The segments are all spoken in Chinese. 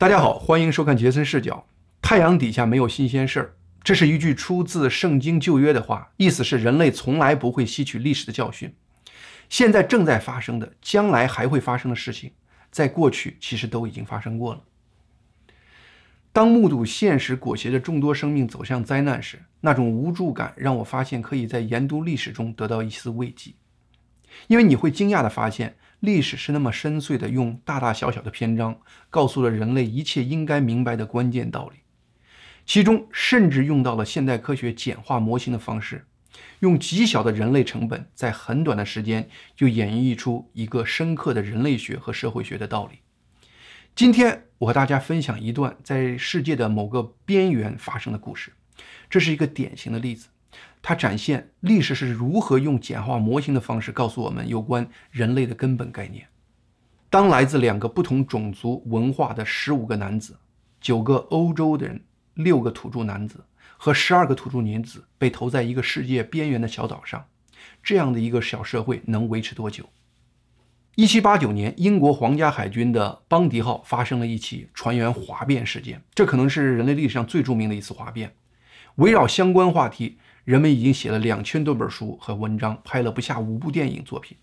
大家好，欢迎收看杰森视角。太阳底下没有新鲜事儿，这是一句出自圣经旧约的话，意思是人类从来不会吸取历史的教训。现在正在发生的，将来还会发生的事情，在过去其实都已经发生过了。当目睹现实裹挟着众多生命走向灾难时，那种无助感让我发现可以在研读历史中得到一丝慰藉，因为你会惊讶地发现。历史是那么深邃的，用大大小小的篇章告诉了人类一切应该明白的关键道理，其中甚至用到了现代科学简化模型的方式，用极小的人类成本，在很短的时间就演绎出一个深刻的人类学和社会学的道理。今天我和大家分享一段在世界的某个边缘发生的故事，这是一个典型的例子。它展现历史是如何用简化模型的方式告诉我们有关人类的根本概念。当来自两个不同种族文化的十五个男子、九个欧洲的人、六个土著男子和十二个土著女子被投在一个世界边缘的小岛上，这样的一个小社会能维持多久？一七八九年，英国皇家海军的邦迪号发生了一起船员哗变事件，这可能是人类历史上最著名的一次哗变。围绕相关话题。人们已经写了两千多本书和文章，拍了不下五部电影作品，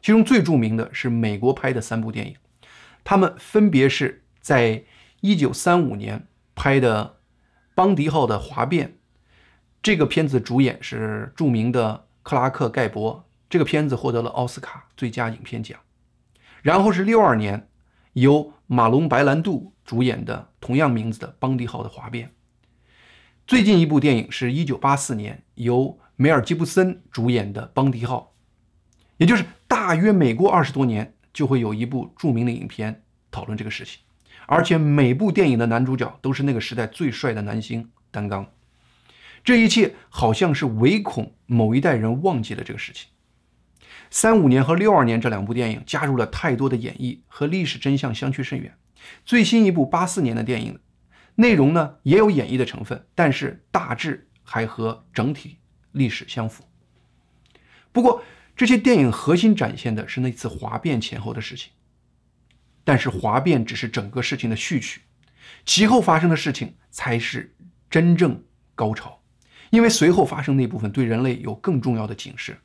其中最著名的是美国拍的三部电影，他们分别是在一九三五年拍的《邦迪号的哗变》，这个片子主演是著名的克拉克盖博，这个片子获得了奥斯卡最佳影片奖，然后是六二年由马龙白兰度主演的同样名字的《邦迪号的哗变》。最近一部电影是一九八四年由梅尔吉布森主演的《邦迪号》，也就是大约每过二十多年就会有一部著名的影片讨论这个事情，而且每部电影的男主角都是那个时代最帅的男星担纲。这一切好像是唯恐某一代人忘记了这个事情。三五年和六二年这两部电影加入了太多的演绎，和历史真相相去甚远。最新一部八四年的电影。内容呢也有演绎的成分，但是大致还和整体历史相符。不过这些电影核心展现的是那次哗变前后的事情，但是哗变只是整个事情的序曲，其后发生的事情才是真正高潮，因为随后发生那部分对人类有更重要的警示。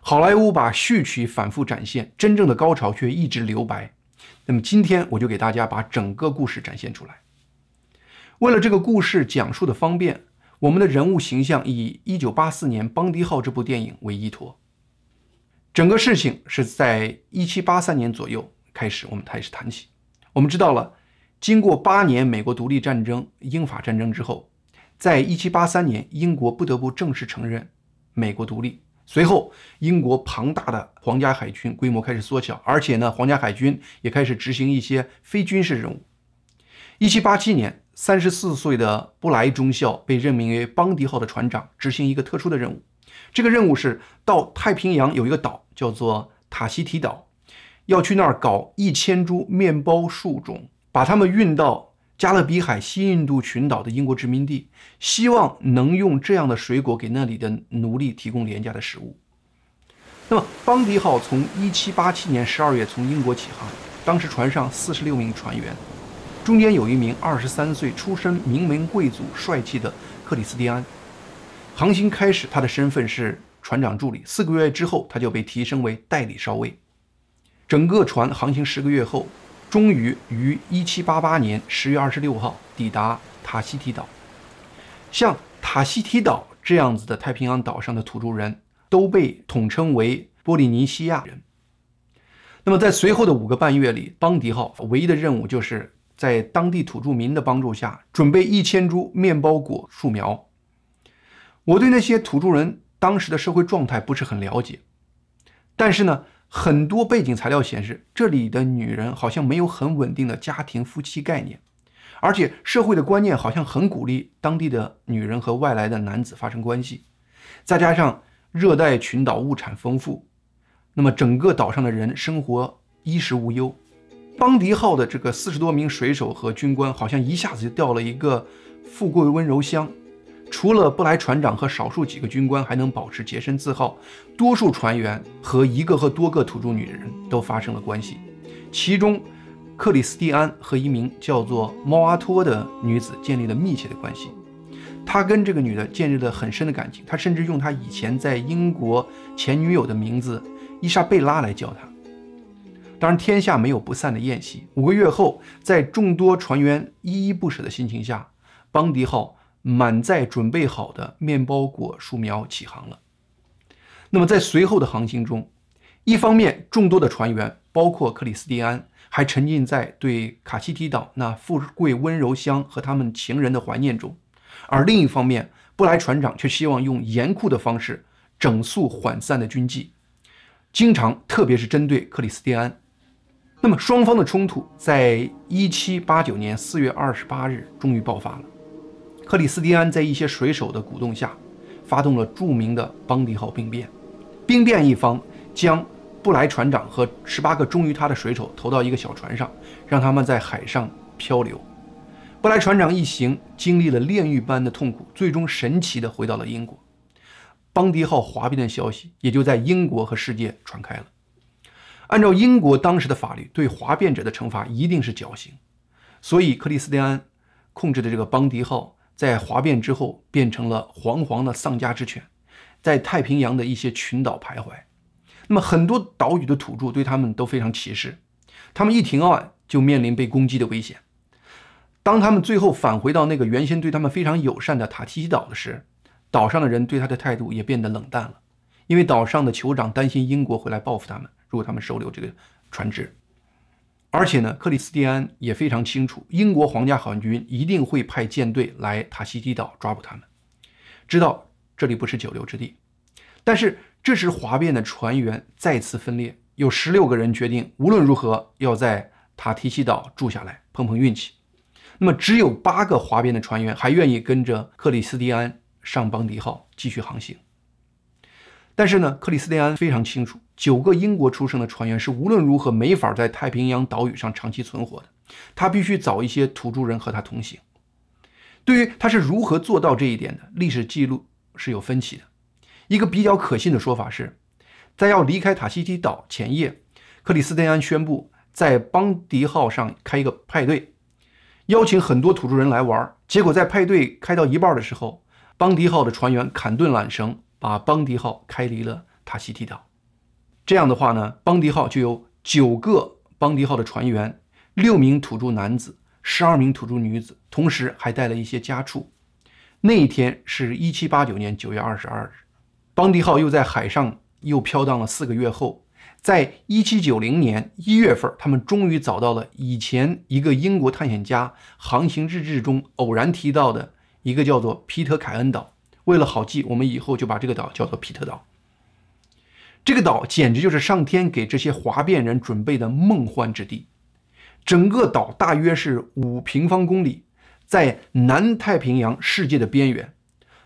好莱坞把序曲反复展现，真正的高潮却一直留白。那么今天我就给大家把整个故事展现出来。为了这个故事讲述的方便，我们的人物形象以1984年《邦迪号》这部电影为依托。整个事情是在1783年左右开始，我们开始谈起。我们知道了，经过八年美国独立战争、英法战争之后，在1783年，英国不得不正式承认美国独立。随后，英国庞大的皇家海军规模开始缩小，而且呢，皇家海军也开始执行一些非军事任务。1787年。三十四岁的布莱中校被任命为邦迪号的船长，执行一个特殊的任务。这个任务是到太平洋有一个岛叫做塔希提岛，要去那儿搞一千株面包树种，把它们运到加勒比海西印度群岛的英国殖民地，希望能用这样的水果给那里的奴隶提供廉价的食物。那么，邦迪号从一七八七年十二月从英国起航，当时船上四十六名船员。中间有一名二十三岁、出身名门贵族、帅气的克里斯蒂安。航行开始，他的身份是船长助理。四个月之后，他就被提升为代理少尉。整个船航行十个月后，终于于一七八八年十月二十六号抵达塔希提岛。像塔希提岛这样子的太平洋岛上的土著人都被统称为波利尼西亚人。那么，在随后的五个半月里，邦迪号唯一的任务就是。在当地土著民的帮助下，准备一千株面包果树苗。我对那些土著人当时的社会状态不是很了解，但是呢，很多背景材料显示，这里的女人好像没有很稳定的家庭夫妻概念，而且社会的观念好像很鼓励当地的女人和外来的男子发生关系。再加上热带群岛物产丰富，那么整个岛上的人生活衣食无忧。邦迪号的这个四十多名水手和军官，好像一下子就掉了一个富贵温柔乡。除了布莱船长和少数几个军官还能保持洁身自好，多数船员和一个和多个土著女人都发生了关系。其中，克里斯蒂安和一名叫做猫阿托的女子建立了密切的关系。他跟这个女的建立了很深的感情，他甚至用他以前在英国前女友的名字伊莎贝拉来叫她。当然，天下没有不散的宴席。五个月后，在众多船员依依不舍的心情下，邦迪号满载准备好的面包果树苗起航了。那么，在随后的航行中，一方面，众多的船员，包括克里斯蒂安，还沉浸在对卡西提岛那富贵温柔乡和他们情人的怀念中。而另一方面，布莱船长却希望用严酷的方式整肃涣散的军纪，经常，特别是针对克里斯蒂安。那么，双方的冲突在1789年4月28日终于爆发了。克里斯蒂安在一些水手的鼓动下，发动了著名的邦迪号兵变。兵变一方将布莱船长和十八个忠于他的水手投到一个小船上，让他们在海上漂流。布莱船长一行经历了炼狱般的痛苦，最终神奇地回到了英国。邦迪号哗变的消息也就在英国和世界传开了。按照英国当时的法律，对哗变者的惩罚一定是绞刑。所以，克里斯蒂安控制的这个邦迪号在哗变之后变成了惶惶的丧家之犬，在太平洋的一些群岛徘徊。那么，很多岛屿的土著对他们都非常歧视，他们一停岸就面临被攻击的危险。当他们最后返回到那个原先对他们非常友善的塔提西岛的时，岛上的人对他的态度也变得冷淡了，因为岛上的酋长担心英国会来报复他们，如果他们收留这个船只。而且呢，克里斯蒂安也非常清楚，英国皇家海军一定会派舰队来塔希提岛抓捕他们，知道这里不是久留之地。但是这时哗变的船员再次分裂，有十六个人决定无论如何要在塔提西岛住下来，碰碰运气。那么，只有八个哗变的船员还愿意跟着克里斯蒂安上邦迪号继续航行。但是呢，克里斯蒂安非常清楚，九个英国出生的船员是无论如何没法在太平洋岛屿上长期存活的。他必须找一些土著人和他同行。对于他是如何做到这一点的，历史记录是有分歧的。一个比较可信的说法是，在要离开塔希提岛前夜，克里斯蒂安宣布在邦迪号上开一个派对。邀请很多土著人来玩，结果在派对开到一半的时候，邦迪号的船员砍断缆绳，把邦迪号开离了塔希提岛。这样的话呢，邦迪号就有九个邦迪号的船员，六名土著男子，十二名土著女子，同时还带了一些家畜。那一天是一七八九年九月二十二日，邦迪号又在海上又飘荡了四个月后。在一七九零年一月份，他们终于找到了以前一个英国探险家航行日志中偶然提到的一个叫做皮特凯恩岛。为了好记，我们以后就把这个岛叫做皮特岛。这个岛简直就是上天给这些哗变人准备的梦幻之地。整个岛大约是五平方公里，在南太平洋世界的边缘。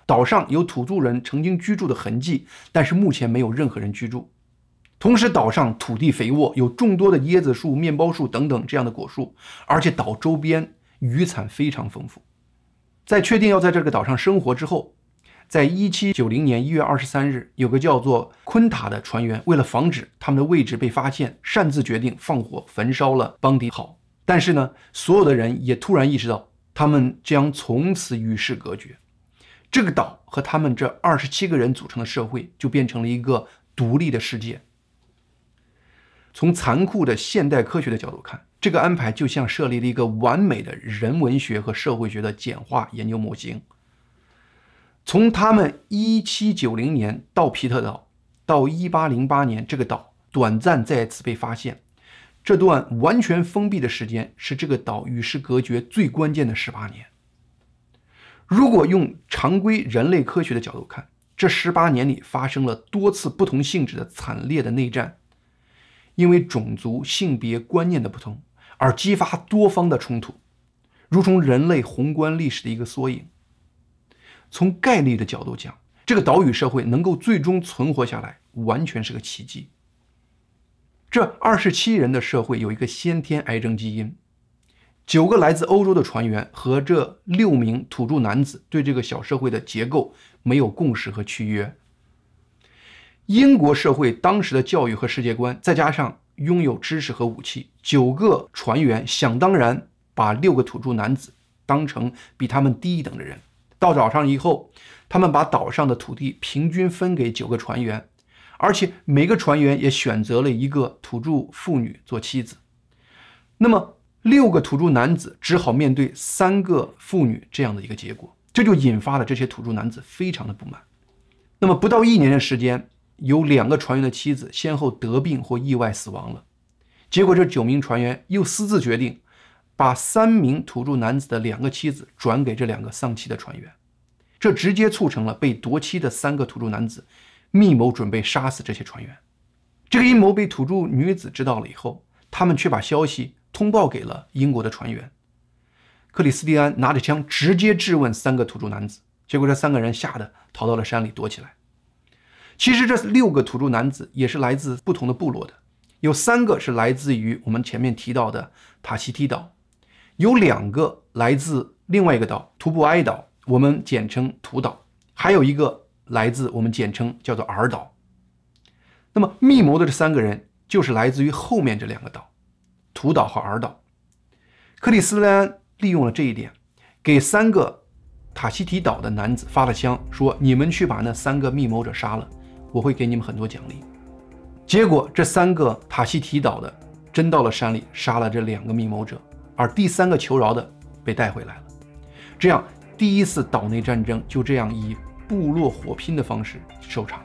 岛上有土著人曾经居住的痕迹，但是目前没有任何人居住。同时，岛上土地肥沃，有众多的椰子树、面包树等等这样的果树，而且岛周边渔产非常丰富。在确定要在这个岛上生活之后，在一七九零年一月二十三日，有个叫做昆塔的船员，为了防止他们的位置被发现，擅自决定放火焚烧了邦迪号。但是呢，所有的人也突然意识到，他们将从此与世隔绝。这个岛和他们这二十七个人组成的社会，就变成了一个独立的世界。从残酷的现代科学的角度看，这个安排就像设立了一个完美的人文学和社会学的简化研究模型。从他们1790年到皮特岛，到1808年这个岛短暂再次被发现，这段完全封闭的时间是这个岛与世隔绝最关键的十八年。如果用常规人类科学的角度看，这十八年里发生了多次不同性质的惨烈的内战。因为种族、性别观念的不同而激发多方的冲突，如同人类宏观历史的一个缩影。从概率的角度讲，这个岛屿社会能够最终存活下来，完全是个奇迹。这二十七人的社会有一个先天癌症基因，九个来自欧洲的船员和这六名土著男子对这个小社会的结构没有共识和契约。英国社会当时的教育和世界观，再加上拥有知识和武器，九个船员想当然把六个土著男子当成比他们低一等的人。到岛上以后，他们把岛上的土地平均分给九个船员，而且每个船员也选择了一个土著妇女做妻子。那么，六个土著男子只好面对三个妇女这样的一个结果，这就引发了这些土著男子非常的不满。那么，不到一年的时间，有两个船员的妻子先后得病或意外死亡了。结果，这九名船员又私自决定。把三名土著男子的两个妻子转给这两个丧妻的船员，这直接促成了被夺妻的三个土著男子密谋准备杀死这些船员。这个阴谋被土著女子知道了以后，他们却把消息通报给了英国的船员。克里斯蒂安拿着枪直接质问三个土著男子，结果这三个人吓得逃到了山里躲起来。其实这六个土著男子也是来自不同的部落的，有三个是来自于我们前面提到的塔希提岛。有两个来自另外一个岛——图布埃岛，我们简称图岛；还有一个来自我们简称叫做尔岛。那么密谋的这三个人就是来自于后面这两个岛——图岛和尔岛。克里斯莱安利用了这一点，给三个塔希提岛的男子发了枪，说：“你们去把那三个密谋者杀了，我会给你们很多奖励。”结果这三个塔希提岛的真到了山里，杀了这两个密谋者。而第三个求饶的被带回来了，这样第一次岛内战争就这样以部落火拼的方式收场。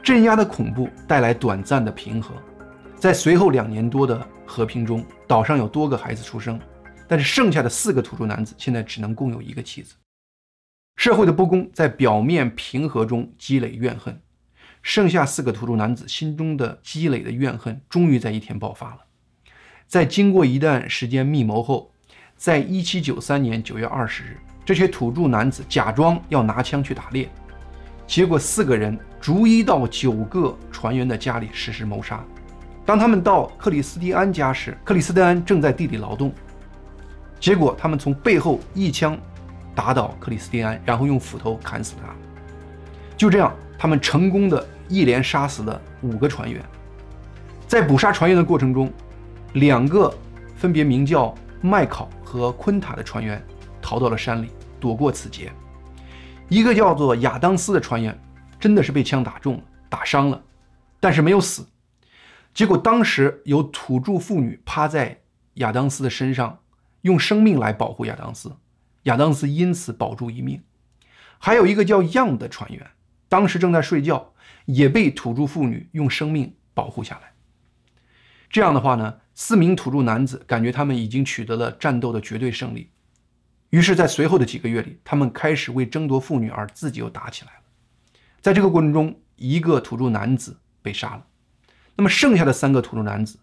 镇压的恐怖带来短暂的平和，在随后两年多的和平中，岛上有多个孩子出生，但是剩下的四个土著男子现在只能共有一个妻子。社会的不公在表面平和中积累怨恨，剩下四个土著男子心中的积累的怨恨终于在一天爆发了。在经过一段时间密谋后，在一七九三年九月二十日，这些土著男子假装要拿枪去打猎，结果四个人逐一到九个船员的家里实施谋杀。当他们到克里斯蒂安家时，克里斯蒂安正在地里劳动，结果他们从背后一枪打倒克里斯蒂安，然后用斧头砍死他。就这样，他们成功的一连杀死了五个船员。在捕杀船员的过程中，两个分别名叫麦考和昆塔的船员逃到了山里，躲过此劫。一个叫做亚当斯的船员真的是被枪打中了，打伤了，但是没有死。结果当时有土著妇女趴在亚当斯的身上，用生命来保护亚当斯，亚当斯因此保住一命。还有一个叫样的船员，当时正在睡觉，也被土著妇女用生命保护下来。这样的话呢？四名土著男子感觉他们已经取得了战斗的绝对胜利，于是，在随后的几个月里，他们开始为争夺妇女而自己又打起来了。在这个过程中，一个土著男子被杀了，那么剩下的三个土著男子，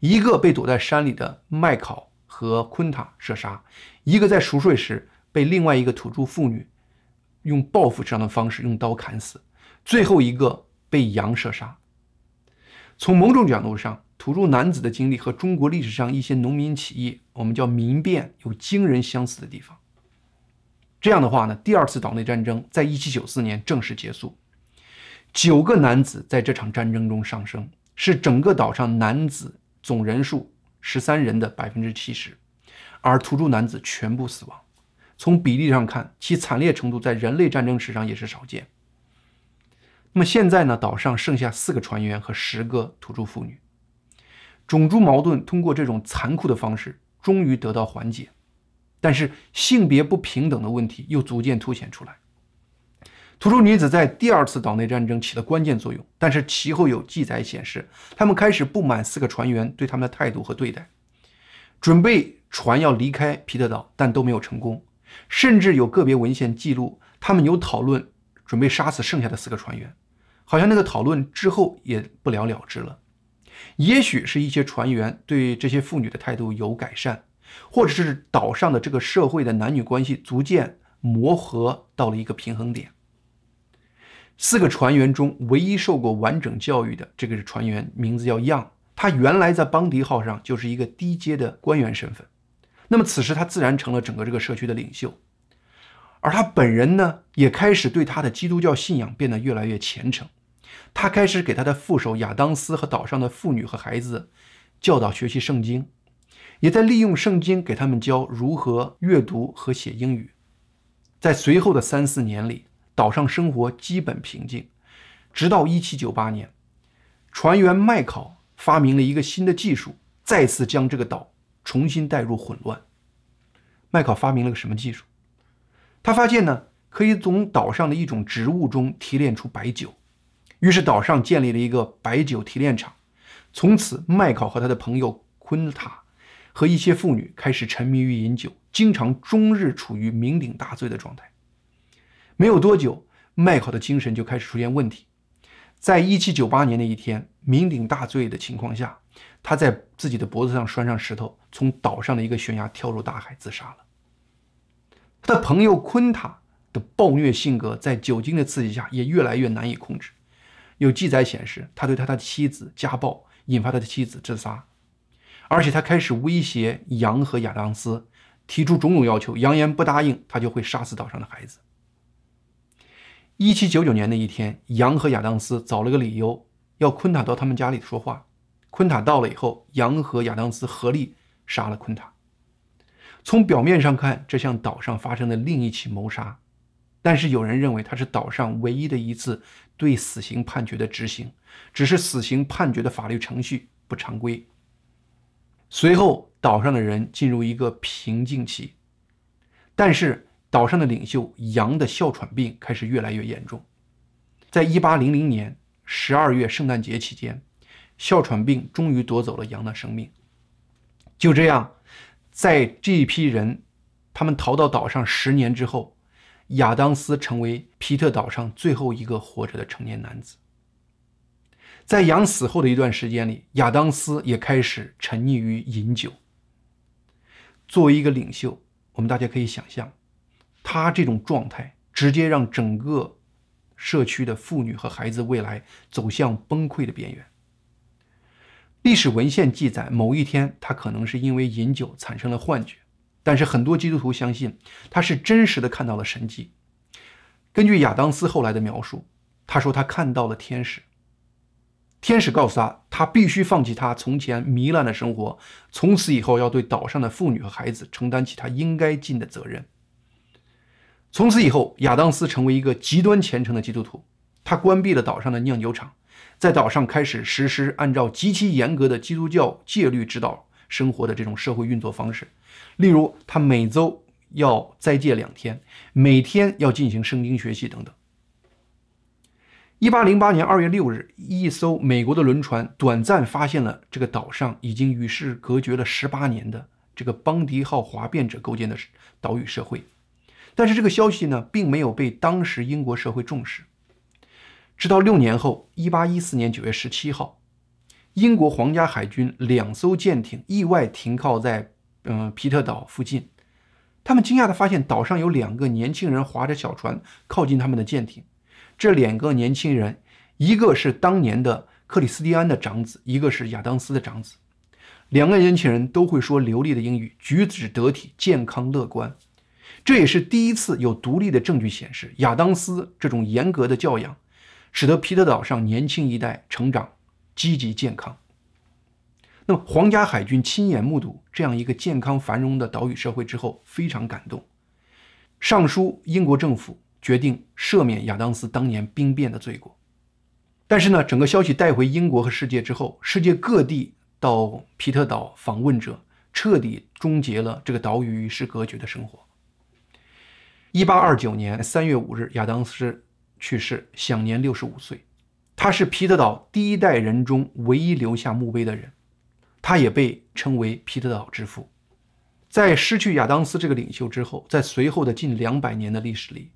一个被躲在山里的麦考和昆塔射杀，一个在熟睡时被另外一个土著妇女用报复这样的方式用刀砍死，最后一个被羊射杀。从某种角度上，土著男子的经历和中国历史上一些农民起义，我们叫民变，有惊人相似的地方。这样的话呢，第二次岛内战争在一七九四年正式结束。九个男子在这场战争中丧生，是整个岛上男子总人数十三人的百分之七十，而土著男子全部死亡。从比例上看，其惨烈程度在人类战争史上也是少见。那么现在呢，岛上剩下四个船员和十个土著妇女。种族矛盾通过这种残酷的方式终于得到缓解，但是性别不平等的问题又逐渐凸显出来。土著女子在第二次岛内战争起了关键作用，但是其后有记载显示，他们开始不满四个船员对他们的态度和对待，准备船要离开皮特岛，但都没有成功。甚至有个别文献记录，他们有讨论准备杀死剩下的四个船员，好像那个讨论之后也不了了之了。也许是一些船员对这些妇女的态度有改善，或者是岛上的这个社会的男女关系逐渐磨合到了一个平衡点。四个船员中唯一受过完整教育的这个是船员，名字叫样，他原来在邦迪号上就是一个低阶的官员身份。那么此时他自然成了整个这个社区的领袖，而他本人呢，也开始对他的基督教信仰变得越来越虔诚。他开始给他的副手亚当斯和岛上的妇女和孩子教导学习圣经，也在利用圣经给他们教如何阅读和写英语。在随后的三四年里，岛上生活基本平静，直到1798年，船员麦考发明了一个新的技术，再次将这个岛重新带入混乱。麦考发明了个什么技术？他发现呢，可以从岛上的一种植物中提炼出白酒。于是岛上建立了一个白酒提炼厂，从此麦考和他的朋友昆塔和一些妇女开始沉迷于饮酒，经常终日处于酩酊大醉的状态。没有多久，麦考的精神就开始出现问题。在一七九八年的一天，酩酊大醉的情况下，他在自己的脖子上拴上石头，从岛上的一个悬崖跳入大海自杀了。他的朋友昆塔的暴虐性格在酒精的刺激下也越来越难以控制。有记载显示，他对他的妻子家暴，引发他的妻子自杀，而且他开始威胁杨和亚当斯，提出种种要求，扬言不答应他就会杀死岛上的孩子。一七九九年的一天，杨和亚当斯找了个理由要昆塔到他们家里说话。昆塔到了以后，杨和亚当斯合力杀了昆塔。从表面上看，这像岛上发生的另一起谋杀。但是有人认为，它是岛上唯一的一次对死刑判决的执行，只是死刑判决的法律程序不常规。随后，岛上的人进入一个平静期，但是岛上的领袖杨的哮喘病开始越来越严重。在一八零零年十二月圣诞节期间，哮喘病终于夺走了杨的生命。就这样，在这一批人他们逃到岛上十年之后。亚当斯成为皮特岛上最后一个活着的成年男子。在杨死后的一段时间里，亚当斯也开始沉溺于饮酒。作为一个领袖，我们大家可以想象，他这种状态直接让整个社区的妇女和孩子未来走向崩溃的边缘。历史文献记载，某一天他可能是因为饮酒产生了幻觉。但是很多基督徒相信他是真实的看到了神迹。根据亚当斯后来的描述，他说他看到了天使。天使告诉他，他必须放弃他从前糜烂的生活，从此以后要对岛上的妇女和孩子承担起他应该尽的责任。从此以后，亚当斯成为一个极端虔诚的基督徒。他关闭了岛上的酿酒厂，在岛上开始实施按照极其严格的基督教戒律指导生活的这种社会运作方式。例如，他每周要斋戒两天，每天要进行圣经学习等等。一八零八年二月六日，一艘美国的轮船短暂发现了这个岛上已经与世隔绝了十八年的这个邦迪号哗变者构建的岛屿社会，但是这个消息呢，并没有被当时英国社会重视。直到六年后，一八一四年九月十七号，英国皇家海军两艘舰艇意外停靠在。嗯，皮特岛附近，他们惊讶地发现岛上有两个年轻人划着小船靠近他们的舰艇。这两个年轻人，一个是当年的克里斯蒂安的长子，一个是亚当斯的长子。两个年轻人都会说流利的英语，举止得体，健康乐观。这也是第一次有独立的证据显示，亚当斯这种严格的教养，使得皮特岛上年轻一代成长积极健康。那么，皇家海军亲眼目睹这样一个健康繁荣的岛屿社会之后，非常感动，上书英国政府，决定赦免亚当斯当年兵变的罪过。但是呢，整个消息带回英国和世界之后，世界各地到皮特岛访问者，彻底终结了这个岛屿与世隔绝的生活。一八二九年三月五日，亚当斯去世，享年六十五岁。他是皮特岛第一代人中唯一留下墓碑的人。他也被称为皮特岛之父。在失去亚当斯这个领袖之后，在随后的近两百年的历史里，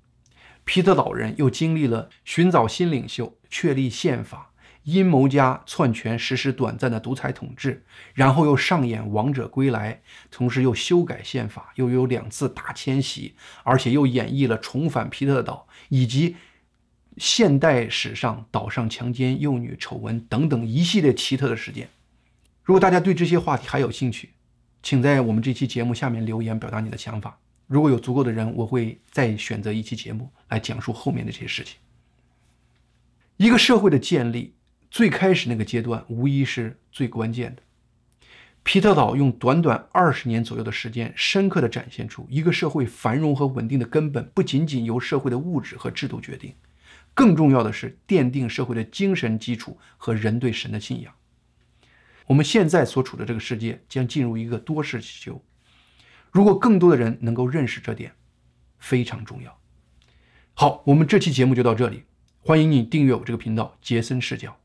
皮特岛人又经历了寻找新领袖、确立宪法、阴谋家篡权、实施短暂的独裁统治，然后又上演王者归来，同时又修改宪法，又有两次大迁徙，而且又演绎了重返皮特岛以及现代史上岛上强奸幼女丑闻等等一系列奇特的事件。如果大家对这些话题还有兴趣，请在我们这期节目下面留言表达你的想法。如果有足够的人，我会再选择一期节目来讲述后面的这些事情。一个社会的建立，最开始那个阶段无疑是最关键的。皮特岛用短短二十年左右的时间，深刻地展现出一个社会繁荣和稳定的根本，不仅仅由社会的物质和制度决定，更重要的是奠定社会的精神基础和人对神的信仰。我们现在所处的这个世界将进入一个多事之秋，如果更多的人能够认识这点，非常重要。好，我们这期节目就到这里，欢迎你订阅我这个频道杰森视角。